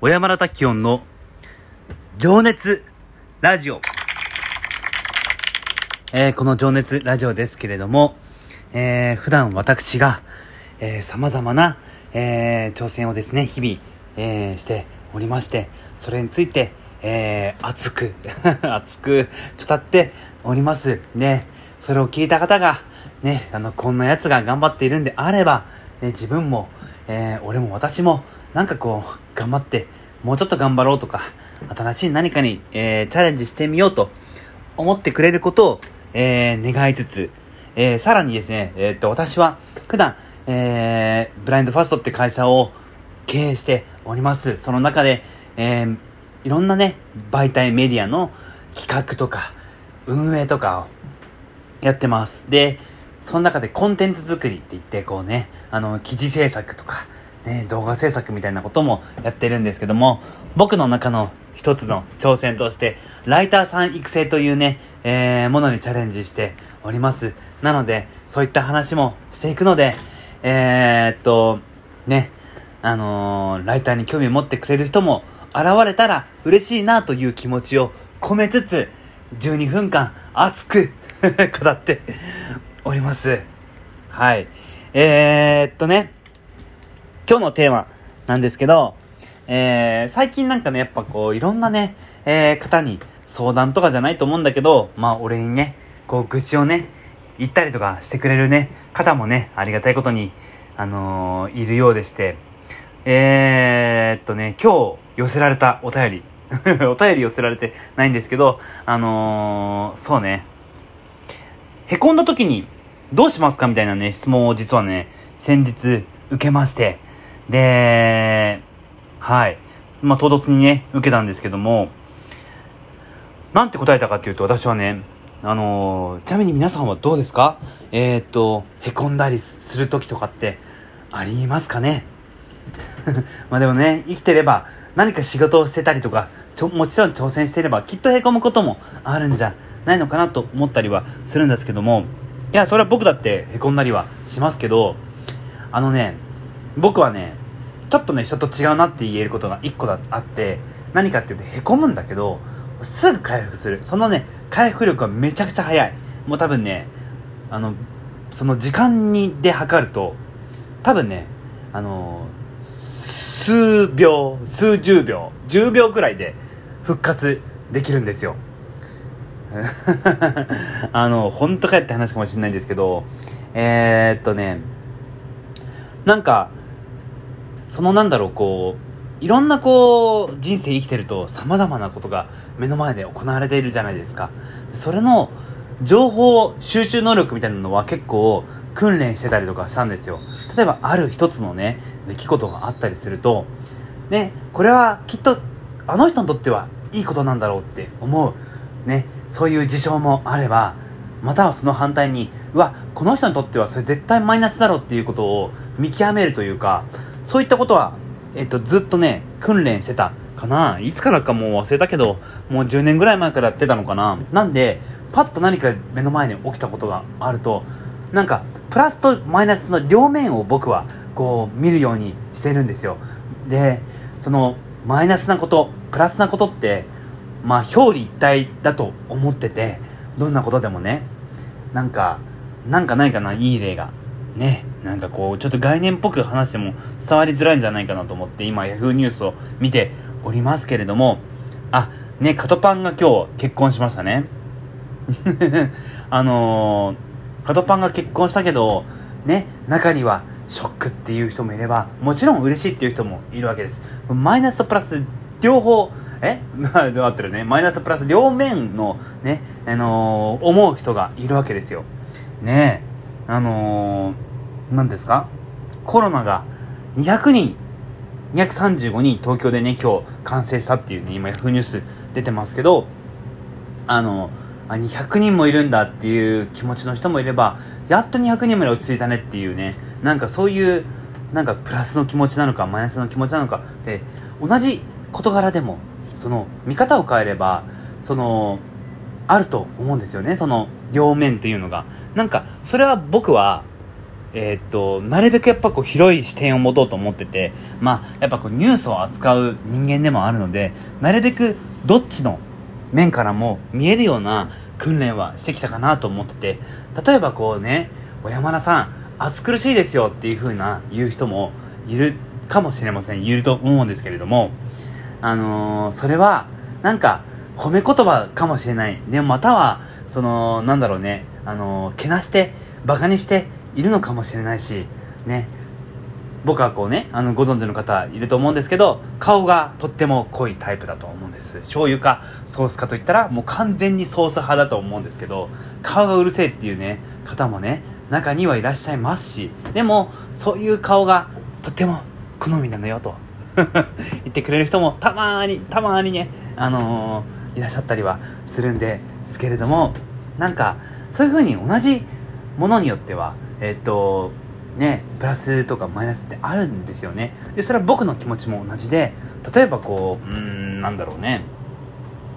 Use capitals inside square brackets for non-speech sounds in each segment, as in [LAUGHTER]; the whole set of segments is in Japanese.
小山田滝音の情熱ラジオ。えーこの情熱ラジオですけれども、えー普段私が、えー様々な、えー挑戦をですね、日々、えーしておりまして、それについて、えー熱く、[LAUGHS] 熱く語っております。ね、それを聞いた方が、ね、あの、こんな奴が頑張っているんであれば、ね、自分も、えー俺も私も、なんかこう、頑張って、もうちょっと頑張ろうとか、新しい何かに、えーチャレンジしてみようと思ってくれることを、えー願いつつ、えーさらにですね、えーっと、私は、普段、えーブラインドファーストって会社を経営しております。その中で、えーいろんなね、媒体メディアの企画とか、運営とかをやってます。で、その中でコンテンツ作りって言って、こうね、あの、記事制作とか、ね、動画制作みたいなこともやってるんですけども、僕の中の一つの挑戦として、ライターさん育成というね、えー、ものにチャレンジしております。なので、そういった話もしていくので、えー、っと、ね、あのーライターに興味を持ってくれる人も現れたら嬉しいなという気持ちを込めつつ、12分間熱く [LAUGHS] 語っております。はい。えー、っとね、今日のテーマなんですけど、えー、最近なんかね、やっぱこう、いろんなね、えー、方に相談とかじゃないと思うんだけど、まあ俺にね、こう、愚痴をね、言ったりとかしてくれるね、方もね、ありがたいことに、あのーいるようでして、えー、っとね、今日寄せられたお便り、[LAUGHS] お便り寄せられてないんですけど、あのーそうね、へこんだ時にどうしますかみたいなね、質問を実はね、先日受けまして、で、はい。まあ、唐突にね、受けたんですけども、なんて答えたかっていうと、私はね、あのーちなみに皆さんはどうですか？えー、っと、へこんだりする時とかってありますかね？[LAUGHS] まあでもね、生きてれば何か仕事をしてたりとか、ちょ、もちろん挑戦してればきっとへこむこともあるんじゃないのかなと思ったりはするんですけども、いや、それは僕だってへこんだりはしますけど、あのね、僕はね、ちょっとね、人と違うなって言えることが一個だあって、何かっていうとへこむんだけど、すぐ回復する。そのね、回復力はめちゃくちゃ早い。もう多分ね、あの、その時間にで測ると、多分ね、あの数秒、数十秒、10秒くらいで復活できるんですよ。[LAUGHS] あの、本当かよって話かもしれないんですけど、えー、っとね、なんか、そのなんだろう、こう、いろんなこう、人生生きてると様々なことが目の前で行われているじゃないですか。それの情報集中能力みたいなのは結構訓練してたりとかしたんですよ。例えばある一つのね、出来事があったりすると、ね、これはきっとあの人にとってはいいことなんだろうって思う、ね、そういう事象もあれば、またはその反対に、うわ、この人にとってはそれ絶対マイナスだろうっていうことを見極めるというか、そういったことは、えっと、ずっとね、訓練してたかな。いつからかもう忘れたけど、もう10年ぐらい前からやってたのかな。なんで、パッと何か目の前に起きたことがあると、なんか、プラスとマイナスの両面を僕は、こう、見るようにしてるんですよ。で、その、マイナスなこと、プラスなことって、まあ、表裏一体だと思ってて、どんなことでもね、なんか、なんかないかな、いい例が。ね、なんかこう、ちょっと概念っぽく話しても伝わりづらいんじゃないかなと思って、今、ヤフーニュースを見ておりますけれども、あ、ね、カトパンが今日結婚しましたね。[LAUGHS] あのー、カトパンが結婚したけど、ね、中にはショックっていう人もいれば、もちろん嬉しいっていう人もいるわけです。マイナスとプラス、両方、え？[LAUGHS] 合ってるね。マイナスとプラス両面のね、あのー思う人がいるわけですよ。ねえ、あのー、何ですか？コロナが200人、235人東京でね、今日感染したっていうね、今ヤフーニュース出てますけど、あの、あ、200人もいるんだっていう気持ちの人もいれば、やっと200人まで落ち着いたねっていうね、なんかそういう、なんかプラスの気持ちなのか、マイナスの気持ちなのか、で、同じ事柄でも、その、見方を変えれば、その、あると思うんですよね、その、両面っていうのが。なんか、それは僕は、えー、っと、なるべくやっぱこう広い視点を持とうと思ってて、まあ、やっぱこうニュースを扱う人間でもあるので、なるべくどっちの面からも見えるような訓練はしてきたかなと思ってて、例えばこうね、小山田さん、暑苦しいですよっていう風な言う人もいるかもしれません。いると思うんですけれども、あのー、それは、なんか、褒め言葉かもしれない。でまたは、その、なんだろうね、あのー、けなして、馬鹿にしているのかもしれないし、ね、僕はこうね、あの、ご存知の方いると思うんですけど、顔がとっても濃いタイプだと思うんです。醤油かソースかといったら、もう完全にソース派だと思うんですけど、顔がうるせえっていうね、方もね、中にはいらっしゃいますし、でも、そういう顔がとっても好みなのよと [LAUGHS] 言ってくれる人もたまに、たまにね、あのー、いらっしゃったりはするんですけれども、なんか、そういう風に同じものによっては、えっと、ね、プラスとかマイナスってあるんですよね。で、それは僕の気持ちも同じで、例えばこう、うん、なんだろうね。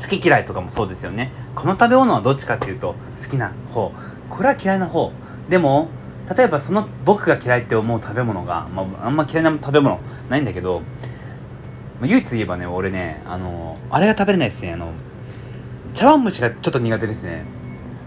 好き嫌いとかもそうですよね。この食べ物はどっちかっていうと、好きな方。これは嫌いな方。でも、例えばその僕が嫌いって思う食べ物が、まあ、あんま嫌いな食べ物ないんだけど、まあ、唯一言えばね、俺ね、あの、あれが食べれないですね。あの、茶碗蒸しがちょっと苦手ですね。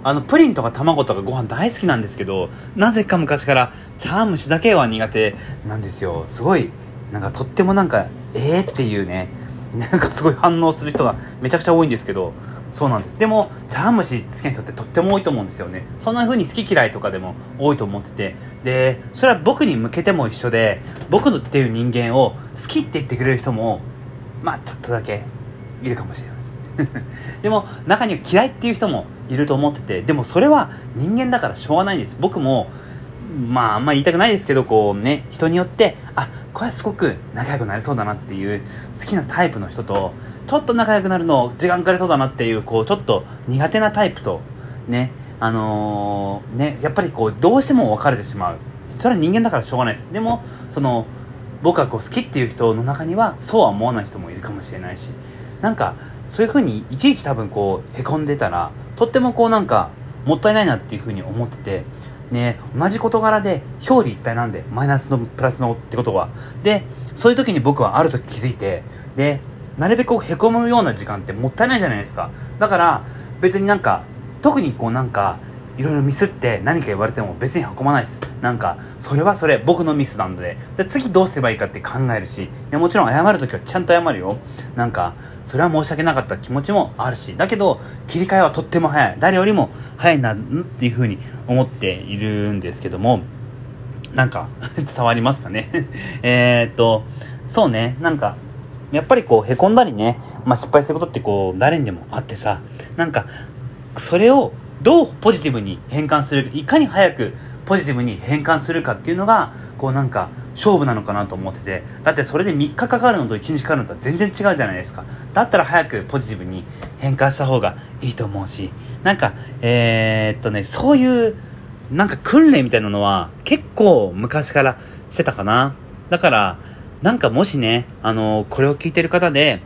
あの、プリンとか卵とかご飯大好きなんですけど、なぜか昔から茶碗蒸しだけは苦手なんですよ。すごい、なんかとってもなんか、えーっていうね、なんかすごい反応する人がめちゃくちゃ多いんですけど、そうなんです。でも、茶碗蒸し好きな人ってとっても多いと思うんですよね。そんな風に好き嫌いとかでも多いと思ってて。で、それは僕に向けても一緒で、僕っていう人間を好きって言ってくれる人も、まあちょっとだけいるかもしれない。[LAUGHS] でも中には嫌いっていう人もいると思っててでもそれは人間だからしょうがないんです。僕もまああんま言いたくないですけどこうね人によってあこれはすごく仲良くなれそうだなっていう好きなタイプの人とちょっと仲良くなるの時間かかりそうだなっていうこうちょっと苦手なタイプとねあのー、ねやっぱりこうどうしても別れてしまう。それは人間だからしょうがないです。でもその僕はこう好きっていう人の中にはそうは思わない人もいるかもしれないしなんかそういうふうにいちいち多分こうへこんでたらとってもこうなんかもったいないなっていうふうに思っててね同じ事柄で表裏一体なんでマイナスのプラスのってことは。でそういう時に僕はある時気づいてでなるべくへこむような時間ってもったいないじゃないですか。だから別になんか特にこうなんかいろいろミスって何か言われても別に運ばないです。なんかそれはそれ僕のミスなので。で次どうすればいいかって考えるし。でもちろん謝る時はちゃんと謝るよ。なんかそれは申し訳なかった気持ちもあるしだけど切り替えはとっても早い。誰よりも早いなっていうふうに思っているんですけどもなんか [LAUGHS] 伝わりますかね。[LAUGHS] えっとそうね。なんかやっぱりこうへこんだりね、まあ、失敗することってこう誰にでもあってさなんかそれをどうポジティブに変換するいかに早くポジティブに変換するかっていうのがこうなんか勝負なのかなと思っててだってそれで3日かかるのと1日かかるのとは全然違うじゃないですか。だったら早くポジティブに変換した方がいいと思うしなんかえー、っとねそういうなんか訓練みたいなのは結構昔からしてたかな。だからなんかもしねあのこれを聞いてる方で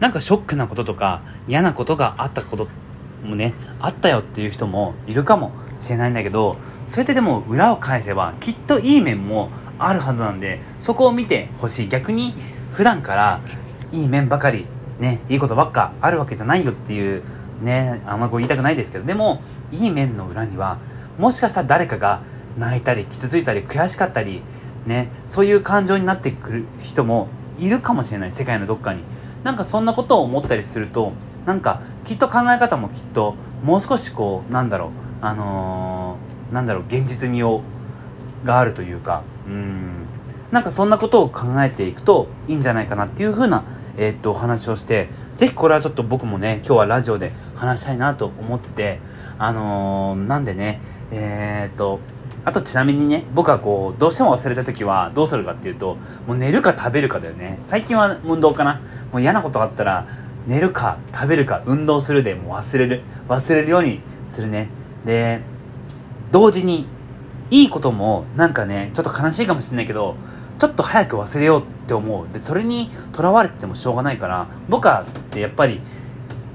なんかショックなこととか嫌なことがあったこともねあったよっていう人もいるかもしれないんだけどそれででも裏を返せばきっといい面もあるはずなんでそこを見てほしい。逆に普段からいい面ばかりねいいことばっかあるわけじゃないよっていうねあんまこう言いたくないですけどでもいい面の裏にはもしかしたら誰かが泣いたり傷ついたり悔しかったりねそういう感情になってくる人もいるかもしれない。世界のどっかに。なんかそんなことを思ったりするとなんかきっと考え方もきっともう少しこうなんだろうあのー、なんだろう現実味をがあるというかうん。なんかそんなことを考えていくといいんじゃないかなっていうふうな、えー、っとお話をしてぜひこれはちょっと僕もね今日はラジオで話したいなと思っててあのー、なんでねえー、っとあとちなみにね僕はこうどうしても忘れた時はどうするかっていうともう寝るか食べるかだよね。最近は運動かな。もう嫌なことがあったら寝るか食べるか運動するでもう忘れる。忘れるようにするね。で同時にいいこともなんかねちょっと悲しいかもしれないけどちょっと早く忘れようって思う。でそれにとらわれててもしょうがないから僕はってやっぱり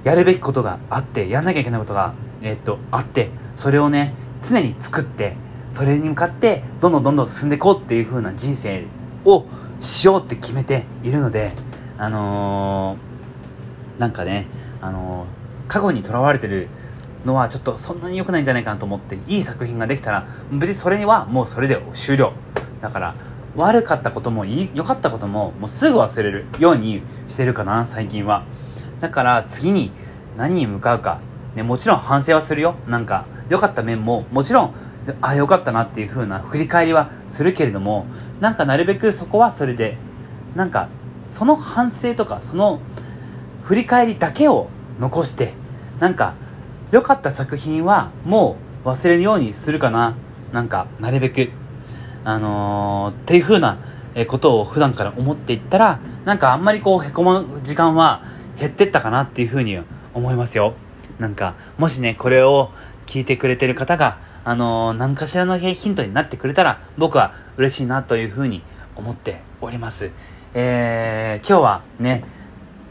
やるべきことがあってやんなきゃいけないことが、え、っとあってそれをね常に作ってそれに向かってどんどんどんどん進んでいこうっていう風な人生をしようって決めているのであのー、なんかねあのー、過去にとらわれてるのはちょっとそんなに良くないんじゃないかなと思っていい作品ができたら別にそれにはもうそれで終了。だから悪かったことも良かったことももうすぐ忘れるようにしてるかな最近は。だから次に何に向かうか、ね、もちろん反省はするよ。なんか良かった面ももちろんあ良かったなっていう風な振り返りはするけれどもなんかなるべくそこはそれでなんかその反省とかその振り返りだけを残してなんか良かった作品はもう忘れるようにするかな。なんかなるべく。あのー、っていう風なことを普段から思っていったらなんかあんまりこうへこむ時間は減ってったかなっていう風に思いますよ。なんかもしねこれを聞いてくれてる方があのー、何かしらのヒントになってくれたら僕は嬉しいなという風に思っております。えー、今日はね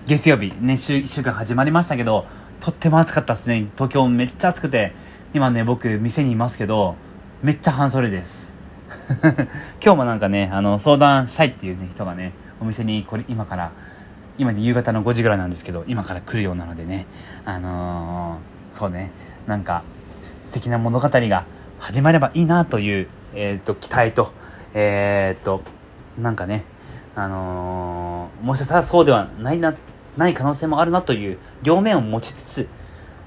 月曜日ね週1週間始まりましたけどとっても暑かったっすね。東京めっちゃ暑くて、今ね、僕、店にいますけど、めっちゃ半袖です。[LAUGHS] 今日もなんかね、あの、相談したいっていうね、人がね、お店にこれ、今から、今ね、夕方の5時ぐらいなんですけど、今から来るようなのでね、あのー、そうね、なんか、素敵な物語が始まればいいなという、えっ、と、期待と、えっ、と、なんかね、あのもしかしたらそうではないなってない可能性もあるなという両面を持ちつつ、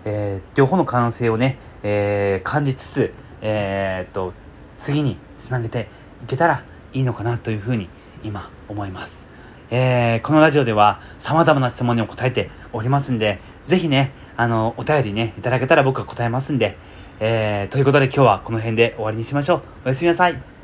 えー、両方の可能性をね、えー、感じつつ、えー、っと、次につなげていけたらいいのかなというふうに今思います。えー、このラジオでは様々な質問にも答えておりますんで、ぜひね、あの、お便りね、いただけたら僕は答えますんで、えー、ということで今日はこの辺で終わりにしましょう。おやすみなさい。